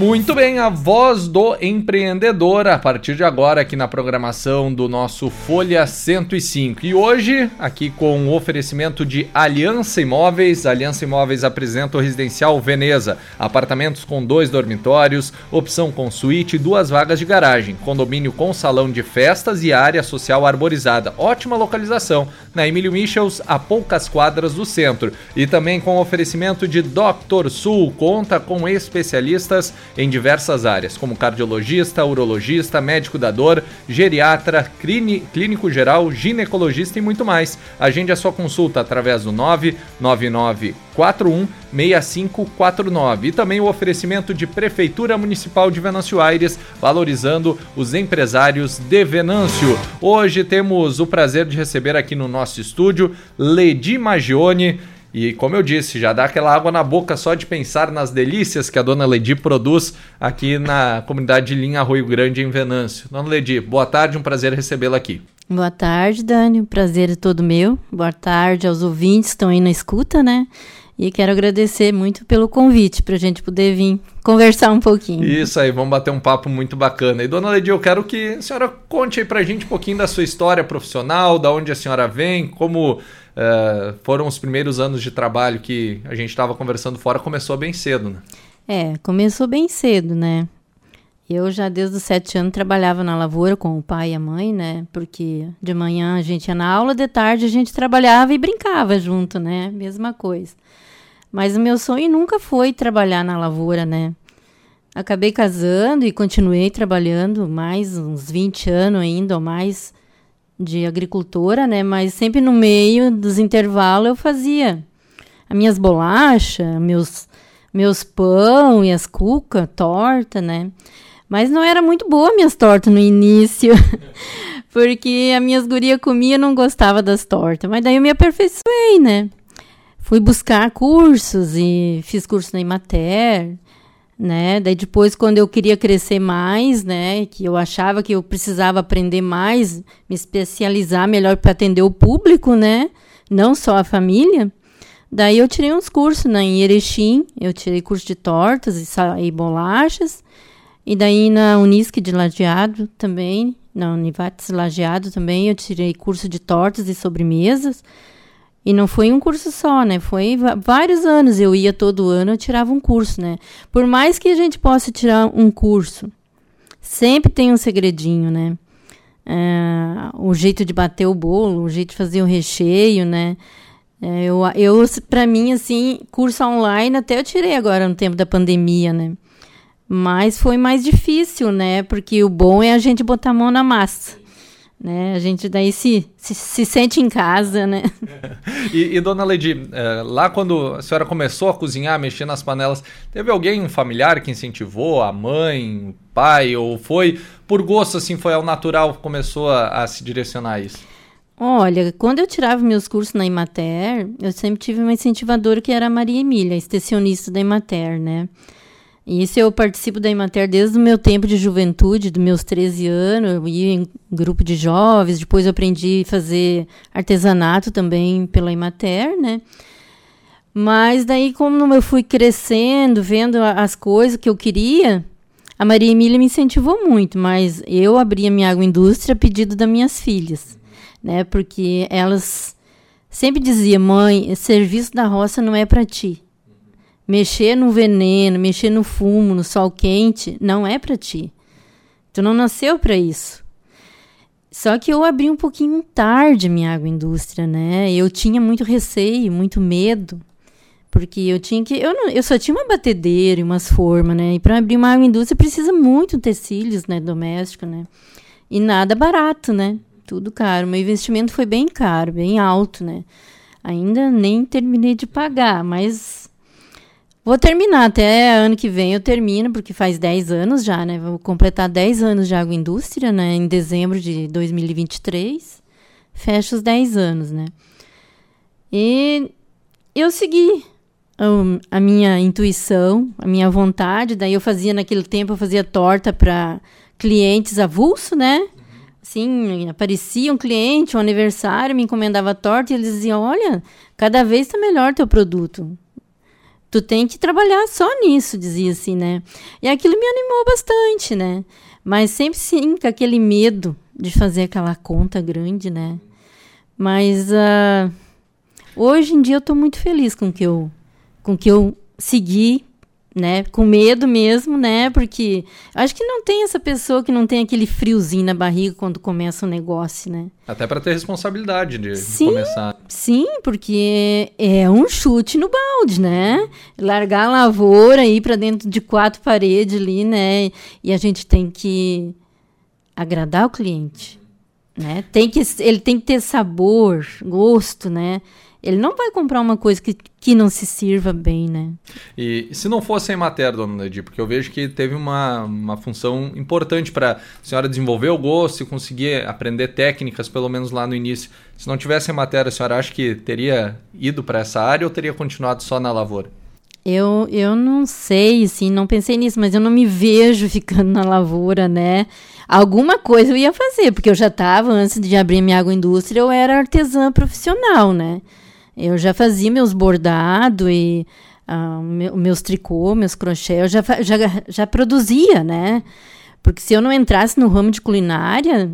Muito bem, a voz do empreendedor a partir de agora aqui na programação do nosso Folha 105. E hoje, aqui com o oferecimento de Aliança Imóveis, Aliança Imóveis apresenta o residencial Veneza, apartamentos com dois dormitórios, opção com suíte e duas vagas de garagem, condomínio com salão de festas e área social arborizada. Ótima localização, na Emílio Michels, a poucas quadras do centro. E também com oferecimento de Dr. Sul, conta com especialistas em diversas áreas, como cardiologista, urologista, médico da dor, geriatra, clínico geral, ginecologista e muito mais. Agende a sua consulta através do 99941 6549 e também o oferecimento de Prefeitura Municipal de Venâncio Aires, valorizando os empresários de Venâncio. Hoje temos o prazer de receber aqui no nosso estúdio Ledi Magione e como eu disse, já dá aquela água na boca só de pensar nas delícias que a dona Ledi produz aqui na comunidade de Linha Arroio Grande, em Venâncio. Dona Ledi, boa tarde, um prazer recebê-la aqui. Boa tarde, Dani, o prazer é todo meu. Boa tarde aos ouvintes que estão aí na escuta, né? E quero agradecer muito pelo convite para a gente poder vir conversar um pouquinho. Isso aí, vamos bater um papo muito bacana. E dona Ledi, eu quero que a senhora conte aí para a gente um pouquinho da sua história profissional, da onde a senhora vem, como Uh, foram os primeiros anos de trabalho que a gente estava conversando fora, começou bem cedo, né? É, começou bem cedo, né? Eu já desde os sete anos trabalhava na lavoura com o pai e a mãe, né? Porque de manhã a gente ia na aula, de tarde a gente trabalhava e brincava junto, né? Mesma coisa. Mas o meu sonho nunca foi trabalhar na lavoura, né? Acabei casando e continuei trabalhando mais uns 20 anos ainda ou mais de agricultora, né? Mas sempre no meio dos intervalos eu fazia as minhas bolachas, meus meus pão e as cuca, torta, né? Mas não era muito boa minhas tortas no início, porque as minhas gurias comiam e não gostava das tortas. Mas daí eu me aperfeiçoei, né? Fui buscar cursos e fiz curso na Imater, né? Daí depois, quando eu queria crescer mais, né? Que eu achava que eu precisava aprender mais, me especializar melhor para atender o público, né? Não só a família. Daí eu tirei uns cursos né, em Erechim, eu tirei curso de tortas e, e bolachas. E daí na Unisc de Lajeado também, na Univates Lajeado também, eu tirei curso de tortas e sobremesas. E não foi um curso só, né? Foi vários anos. Eu ia todo ano, eu tirava um curso, né? Por mais que a gente possa tirar um curso, sempre tem um segredinho, né? É, o jeito de bater o bolo, o jeito de fazer o recheio, né? É, eu, eu para mim, assim, curso online até eu tirei agora no tempo da pandemia, né? Mas foi mais difícil, né? Porque o bom é a gente botar a mão na massa né? A gente daí se, se, se sente em casa, né? e, e, dona Lady, é, lá quando a senhora começou a cozinhar, mexer nas panelas, teve alguém, um familiar que incentivou, a mãe, o pai, ou foi por gosto, assim, foi ao natural, começou a, a se direcionar a isso? Olha, quando eu tirava meus cursos na Imater, eu sempre tive uma incentivadora que era a Maria Emília, extensionista da Imater, né? Isso eu participo da Imater desde o meu tempo de juventude, dos meus 13 anos. Eu ia em grupo de jovens, depois eu aprendi a fazer artesanato também pela Imater, né? Mas daí, como eu fui crescendo, vendo as coisas que eu queria, a Maria Emília me incentivou muito, mas eu abri a minha agroindústria a pedido das minhas filhas, né? Porque elas sempre diziam, mãe, serviço da roça não é para ti Mexer no veneno, mexer no fumo, no sol quente, não é para ti. Tu não nasceu para isso. Só que eu abri um pouquinho tarde minha agroindústria, né? Eu tinha muito receio, muito medo, porque eu tinha que eu não, eu só tinha uma batedeira e umas formas, né? E para abrir uma agroindústria precisa muito tecidos, né, doméstico, né? E nada barato, né? Tudo caro. Meu investimento foi bem caro, bem alto, né? Ainda nem terminei de pagar, mas Vou terminar, até ano que vem eu termino, porque faz 10 anos já, né? Vou completar 10 anos de agroindústria, né? Em dezembro de 2023. Fecha os 10 anos, né? E eu segui a minha intuição, a minha vontade. Daí eu fazia, naquele tempo, eu fazia torta para clientes avulso, né? Sim, aparecia um cliente, um aniversário, me encomendava torta e eles diziam: Olha, cada vez está melhor teu produto. Tu tem que trabalhar só nisso, dizia assim, né? E aquilo me animou bastante, né? Mas sempre sim com aquele medo de fazer aquela conta grande, né? Mas uh, hoje em dia eu estou muito feliz com que eu com que eu segui né? Com medo mesmo, né? Porque acho que não tem essa pessoa que não tem aquele friozinho na barriga quando começa um negócio, né? Até para ter responsabilidade de, sim, começar. Sim, porque é um chute no balde, né? Largar a lavoura ir para dentro de quatro paredes ali, né? E a gente tem que agradar o cliente, né? Tem que ele tem que ter sabor, gosto, né? Ele não vai comprar uma coisa que, que não se sirva bem, né? E se não fosse a Emater, dona Ledi, porque eu vejo que teve uma, uma função importante para a senhora desenvolver o gosto e conseguir aprender técnicas, pelo menos lá no início. Se não tivesse a Emater, a senhora acha que teria ido para essa área ou teria continuado só na lavoura? Eu, eu não sei, assim, não pensei nisso, mas eu não me vejo ficando na lavoura, né? Alguma coisa eu ia fazer, porque eu já estava, antes de abrir minha agroindústria, eu era artesã profissional, né? Eu já fazia meus bordados e uh, meu, meus tricô, meus crochê, eu já, já, já produzia, né? Porque se eu não entrasse no ramo de culinária,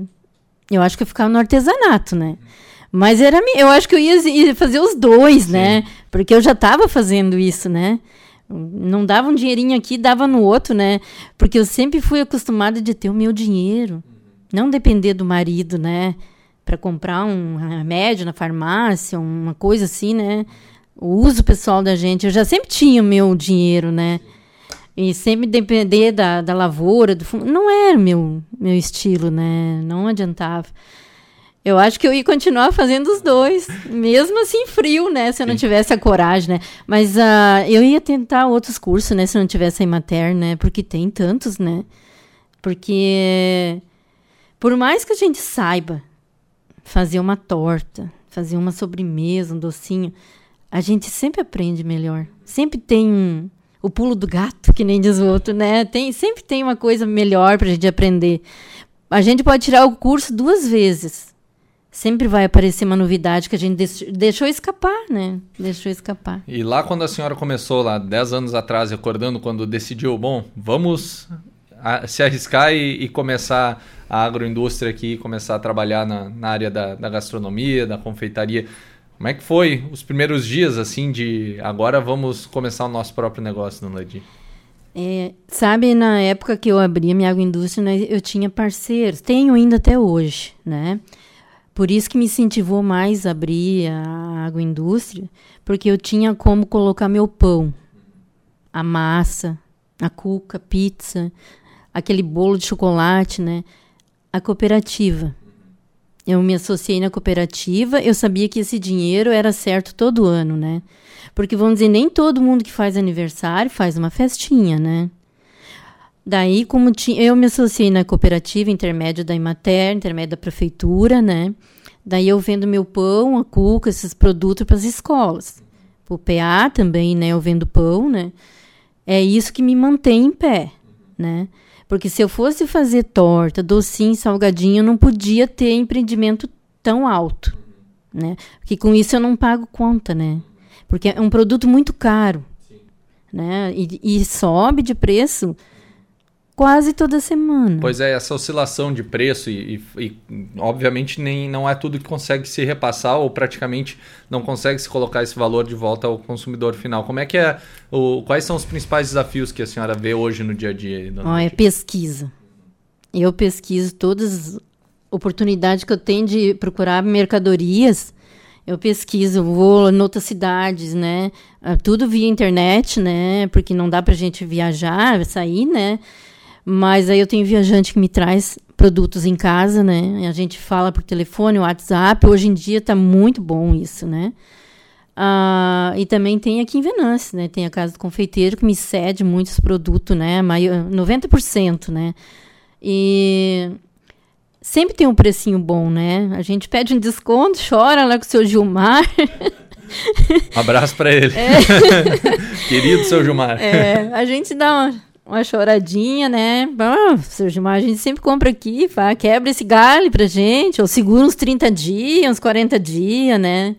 eu acho que eu ficava no artesanato, né? Mas era, eu acho que eu ia fazer os dois, né? Sim. né? Porque eu já estava fazendo isso, né? Não dava um dinheirinho aqui, dava no outro, né? Porque eu sempre fui acostumada de ter o meu dinheiro, não depender do marido, né? Para comprar um remédio na farmácia, uma coisa assim, né? O uso pessoal da gente. Eu já sempre tinha o meu dinheiro, né? E sempre depender da, da lavoura, do fundo. Não era meu, meu estilo, né? Não adiantava. Eu acho que eu ia continuar fazendo os dois, mesmo assim frio, né? Se eu não tivesse a coragem, né? Mas uh, eu ia tentar outros cursos, né? Se eu não tivesse a Imater, né? Porque tem tantos, né? Porque por mais que a gente saiba fazer uma torta, fazer uma sobremesa, um docinho, a gente sempre aprende melhor. Sempre tem um, o pulo do gato, que nem diz o outro, né? Tem, sempre tem uma coisa melhor para a gente aprender. A gente pode tirar o curso duas vezes. Sempre vai aparecer uma novidade que a gente deixou escapar, né? Deixou escapar. E lá quando a senhora começou, lá 10 anos atrás, recordando quando decidiu, bom, vamos se arriscar e, e começar a agroindústria aqui, começar a trabalhar na, na área da, da, gastronomia, da confeitaria. Como é que foi os primeiros dias, assim, de agora vamos começar o nosso próprio negócio no Ledi? É, sabe, na época que eu abri a minha agroindústria, né, eu tinha parceiros, tenho ainda até hoje, né? Por isso que me incentivou mais a abrir a agroindústria, porque eu tinha como colocar meu pão, a massa, a cuca, pizza, aquele bolo de chocolate, né? A cooperativa. Eu me associei na cooperativa, eu sabia que esse dinheiro era certo todo ano, né? Porque vamos dizer, nem todo mundo que faz aniversário faz uma festinha, né? Daí, como eu me associei na cooperativa, intermédio da Imater, intermédio da prefeitura, né? Daí eu vendo meu pão, a cuca, esses produtos para as escolas. O PA também, né? Eu vendo pão, né? É isso que me mantém em pé, né? Porque se eu fosse fazer torta, docinho, salgadinho, eu não podia ter empreendimento tão alto, né? Porque com isso eu não pago conta, né? Porque é um produto muito caro, né? E, e sobe de preço quase toda semana. Pois é, essa oscilação de preço e, e, e, obviamente nem não é tudo que consegue se repassar ou praticamente não consegue se colocar esse valor de volta ao consumidor final. Como é que é o, quais são os principais desafios que a senhora vê hoje no dia a dia? Oh, é pesquisa. Eu pesquiso todas as oportunidades que eu tenho de procurar mercadorias. Eu pesquiso, vou em outras cidades, né? Ah, tudo via internet, né? Porque não dá pra gente viajar, sair, né? Mas aí eu tenho viajante que me traz produtos em casa, né? A gente fala por telefone, WhatsApp. Hoje em dia está muito bom isso, né? Ah, e também tem aqui em Venâncio, né? Tem a Casa do Confeiteiro que me cede muitos produtos, né? Maior, 90%, né? E sempre tem um precinho bom, né? A gente pede um desconto, chora lá com o seu Gilmar. Um abraço para ele. É. Querido seu Gilmar. É, a gente dá uma uma choradinha, né? Seu Gilmar, a gente sempre compra aqui, fala, quebra esse galho pra gente, ou segura uns 30 dias, uns 40 dias, né?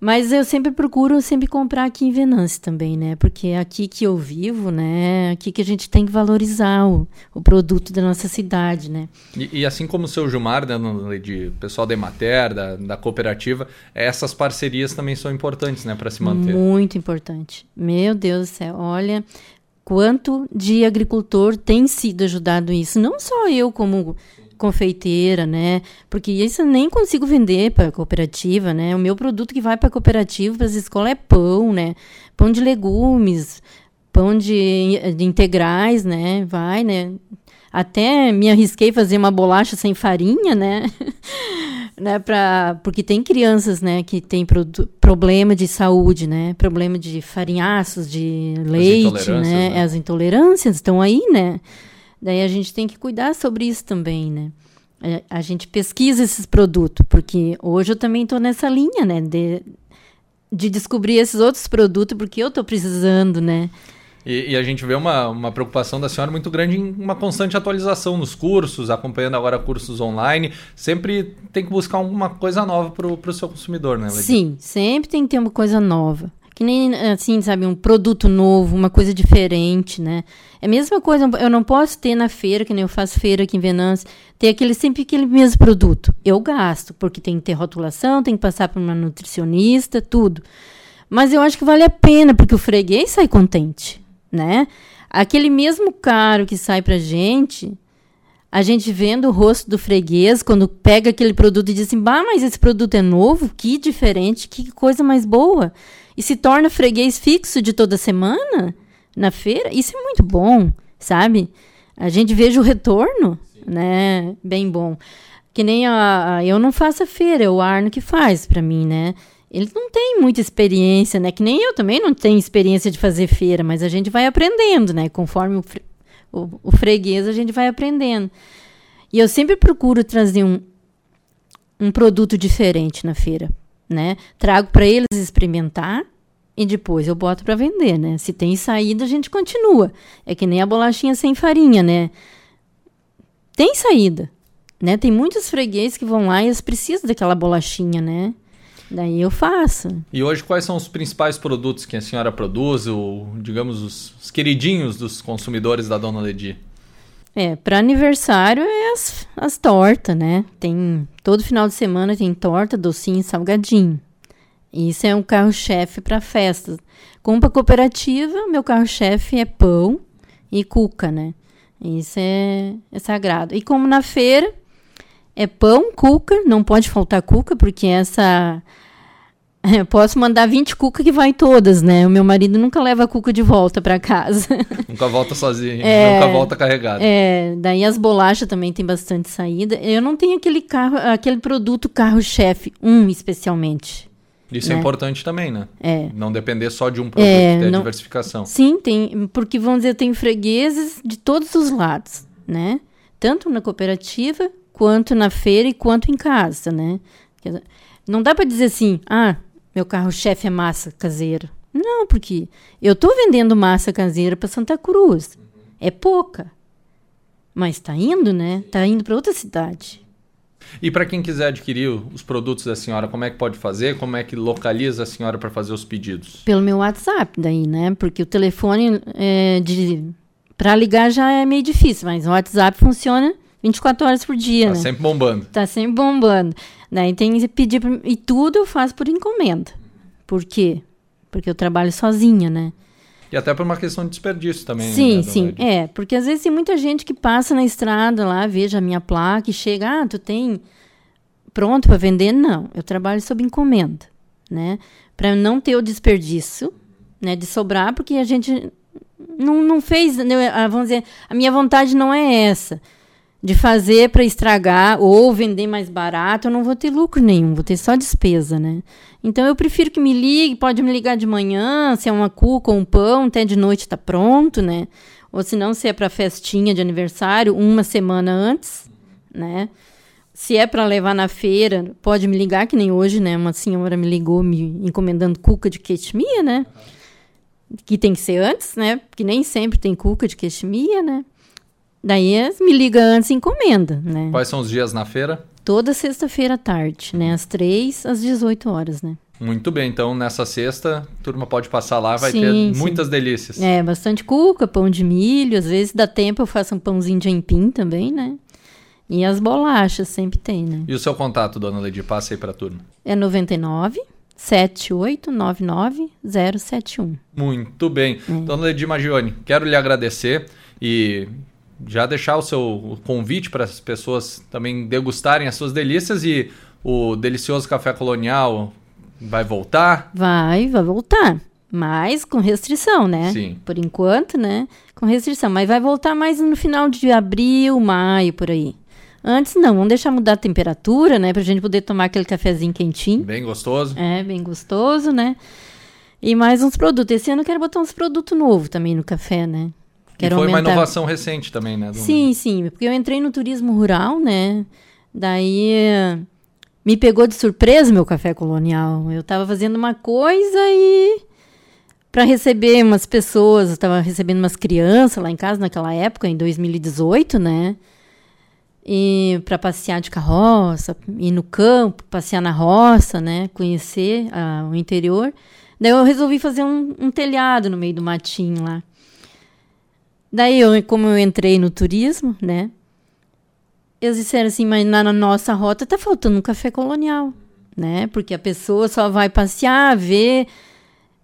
Mas eu sempre procuro sempre comprar aqui em Venâncio também, né? Porque é aqui que eu vivo, né? Aqui que a gente tem que valorizar o, o produto da nossa cidade, né? E, e assim como o seu Gilmar, né, de pessoal da Emater, da, da cooperativa, essas parcerias também são importantes, né? Para se manter. Muito importante. Meu Deus do céu, olha quanto de agricultor tem sido ajudado isso. Não só eu como confeiteira, né? Porque isso eu nem consigo vender para cooperativa, né? O meu produto que vai para cooperativa, para as escolas é pão, né? Pão de legumes, pão de, de integrais, né? Vai, né? Até me arrisquei fazer uma bolacha sem farinha, né? né, pra, porque tem crianças, né, que tem pro, problema de saúde, né, problema de farinhaços, de leite, né, né, as intolerâncias estão aí, né, Daí a gente tem que cuidar sobre isso também, né? É, a gente pesquisa esses produtos, porque hoje eu também estou nessa linha, né? De, de descobrir esses outros produtos, porque eu estou precisando, né? E, e, a gente vê uma, uma preocupação da senhora muito grande em uma constante atualização nos cursos, acompanhando agora cursos online. Sempre tem que buscar alguma coisa nova para o seu consumidor, né? Sim, sempre tem que ter uma coisa nova que nem assim, sabe, um produto novo, uma coisa diferente, né? É a mesma coisa, eu não posso ter na feira, que nem eu faço feira aqui em Venâncio, ter aquele sempre aquele mesmo produto. Eu gasto, porque tem que ter rotulação, tem que passar por uma nutricionista, tudo. Mas eu acho que vale a pena, porque o freguês sai contente, né? Aquele mesmo caro que sai pra gente, a gente vendo o rosto do freguês, quando pega aquele produto e diz assim, bah, mas esse produto é novo, que diferente, que coisa mais boa e se torna freguês fixo de toda semana na feira, isso é muito bom, sabe? A gente veja o retorno, Sim. né? Bem bom. Que nem a, a, eu não faço a feira, é o Arno que faz para mim, né? Ele não tem muita experiência, né? Que nem eu também não tenho experiência de fazer feira, mas a gente vai aprendendo, né? Conforme o, fre, o, o freguês, a gente vai aprendendo. E eu sempre procuro trazer um, um produto diferente na feira, né? Trago para eles experimentar e depois eu boto para vender, né? Se tem saída, a gente continua. É que nem a bolachinha sem farinha, né? Tem saída, né? Tem muitos freguês que vão lá e eles precisam daquela bolachinha, né? Daí eu faço. E hoje quais são os principais produtos que a senhora produz, ou digamos os, os queridinhos dos consumidores da Dona Ledi? É, para aniversário é as, as tortas, né? Tem todo final de semana tem torta, docinho e salgadinho. Isso é um carro-chefe para festas. Como para cooperativa, meu carro-chefe é pão e cuca, né? Isso é, é sagrado. E como na feira, é pão, cuca, não pode faltar cuca, porque essa eu posso mandar 20 cuca que vai todas, né? O meu marido nunca leva a cuca de volta para casa. Nunca volta sozinho, é, nunca volta carregado. É, daí as bolachas também tem bastante saída. Eu não tenho aquele carro, aquele produto carro-chefe, um especialmente. Isso é né? é importante também, né? É. Não depender só de um produto, é, ter não... diversificação. Sim, tem, porque vamos dizer, tenho fregueses de todos os lados, né? Tanto na cooperativa, quanto na feira e quanto em casa, né? Não dá para dizer assim, ah, meu carro-chefe é massa caseira. Não, porque eu estou vendendo massa caseira para Santa Cruz. É pouca. Mas está indo, né? Está indo para outra cidade. E para quem quiser adquirir os produtos da senhora, como é que pode fazer? Como é que localiza a senhora para fazer os pedidos? Pelo meu WhatsApp, daí, né? Porque o telefone é de para ligar já é meio difícil, mas o WhatsApp funciona 24 horas por dia, tá né? sempre bombando. Tá sempre bombando. Daí tem que pedir pra... e tudo eu faço por encomenda. Por quê? Porque eu trabalho sozinha, né? E até por uma questão de desperdício também. Sim, né, sim. É, porque às vezes tem muita gente que passa na estrada lá, veja a minha placa e chega, ah, tu tem pronto para vender? Não, eu trabalho sob encomenda, né? Para não ter o desperdício, né, de sobrar, porque a gente não, não fez, né, vamos dizer, a minha vontade não é essa de fazer para estragar ou vender mais barato, eu não vou ter lucro nenhum, vou ter só despesa, né? Então eu prefiro que me ligue, pode me ligar de manhã, se é uma cuca ou um pão, até de noite está pronto, né? Ou se não, se é para festinha de aniversário, uma semana antes, né? Se é para levar na feira, pode me ligar, que nem hoje, né? Uma senhora me ligou me encomendando cuca de queitimia, né? que tem que ser antes, né? Porque nem sempre tem cuca de queiximia, né? Daí me liga antes e encomenda, né? Quais são os dias na feira? Toda sexta-feira à tarde, né? Às 3 às 18 horas, né? Muito bem, então nessa sexta, a turma pode passar lá, vai Sim, ter sim. muitas delícias. É, bastante cuca, pão de milho, às vezes dá tempo eu faço um pãozinho de aipim também, né? E as bolachas sempre tem, né? E o seu contato, dona Ledi? Passa aí pra turma. É 99 7899 071. Muito bem. Dona Ledi Magione, quero lhe agradecer e já deixar o seu convite para as pessoas também degustarem as suas delícias e o delicioso café colonial vai voltar. Vai, vai voltar. Mas com restrição, né? Sim. Por enquanto, né? Com restrição. Mas vai voltar mais no final de abril, maio, por aí. Antes não, vamos deixar mudar a temperatura, né? Pra gente poder tomar aquele cafezinho quentinho. Bem gostoso. É, bem gostoso, né? E mais uns produtos. Esse ano eu quero botar uns produtos novos também no café, né? Quero e foi uma aumentar- inovação recente também, né? Sim, sim, porque eu entrei no turismo rural, né? Daí eh, me pegou de surpresa meu café colonial. Eu tava fazendo uma coisa e para receber umas pessoas, eu tava recebendo umas crianças lá em casa naquela época, em 2018, né? E para passear de carroça, ir no campo, passear na roça, né? Conhecer ah, o interior. Daí eu resolvi fazer um, um telhado no meio do matinho lá. Daí, eu, como eu entrei no turismo, né? Eles disseram assim, mas na, na nossa rota tá faltando um café colonial, né? Porque a pessoa só vai passear, ver,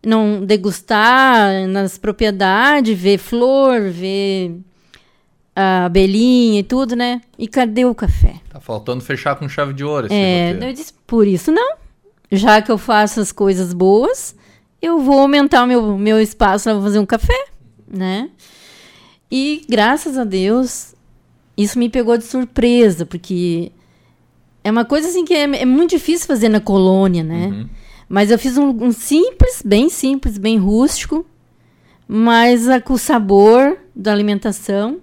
não degustar nas propriedades, ver flor, ver a abelhinha e tudo, né? E cadê o café? Tá faltando fechar com chave de ouro É, roteiro. eu disse, por isso não. Já que eu faço as coisas boas, eu vou aumentar o meu, meu espaço para fazer um café, né? E graças a Deus, isso me pegou de surpresa, porque é uma coisa assim que é, é muito difícil fazer na colônia, né? Uhum. Mas eu fiz um, um simples, bem simples, bem rústico, mas ah, com o sabor da alimentação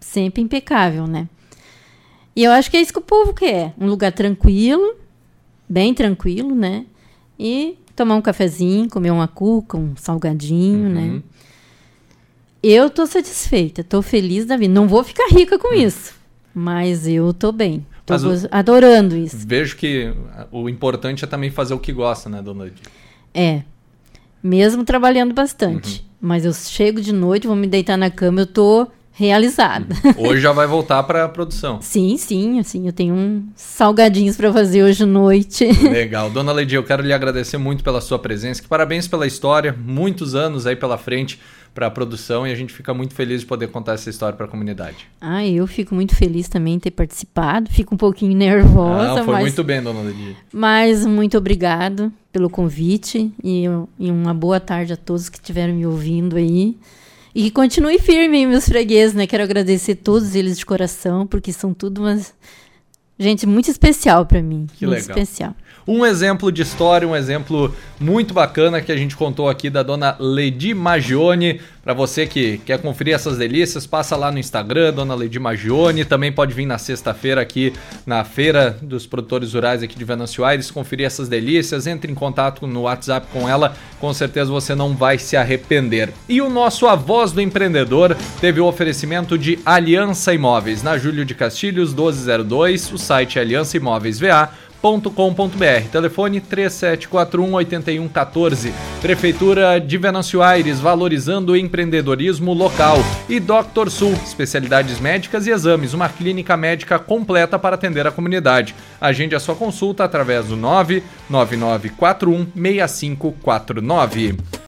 sempre impecável, né? E eu acho que é isso que o povo quer. Um lugar tranquilo, bem tranquilo, né? E tomar um cafezinho, comer uma cuca, um salgadinho, né? Uhum. Eu tô satisfeita, tô feliz da vida. Não vou ficar rica com isso, mas eu tô bem. Tô o- adorando isso. Vejo que o importante é também fazer o que gosta, né, dona? É. Mesmo trabalhando bastante. Uhum. Mas eu chego de noite, vou me deitar na cama, eu tô realizada. Hoje já vai voltar para a produção. Sim, sim, assim, eu tenho uns salgadinhos pra fazer hoje à noite. Legal. Dona Ledi, eu quero lhe agradecer muito pela sua presença. Que parabéns pela história. Muitos anos aí pela frente para a produção e a gente fica muito feliz de poder contar essa história para a comunidade. ah, eu fico muito feliz também em ter participado. Fico um pouquinho nervosa, Ah, foi mas, muito bem, Dona Ledi. mas muito obrigado pelo convite e, e uma boa tarde a todos que estiveram me ouvindo aí. E que continue firme, meus fregueses, né? Quero agradecer todos eles de coração, porque são tudo umas gente muito especial pra mim. Que muito legal. especial. Um exemplo de história, um exemplo muito bacana que a gente contou aqui da dona Ledi Magione. Para você que quer conferir essas delícias, passa lá no Instagram, dona Ledi Magione. Também pode vir na sexta-feira aqui na Feira dos Produtores Rurais aqui de Venâncio Aires, conferir essas delícias. Entre em contato no WhatsApp com ela, com certeza você não vai se arrepender. E o nosso A Voz do Empreendedor teve o oferecimento de Aliança Imóveis, na Júlio de Castilhos 1202, o site é Aliança Imóveis VA com.br. Telefone 3741 8114. Prefeitura de Venâncio Aires, valorizando o empreendedorismo local. E Dr. Sul, especialidades médicas e exames, uma clínica médica completa para atender a comunidade. Agende a sua consulta através do 99941 6549.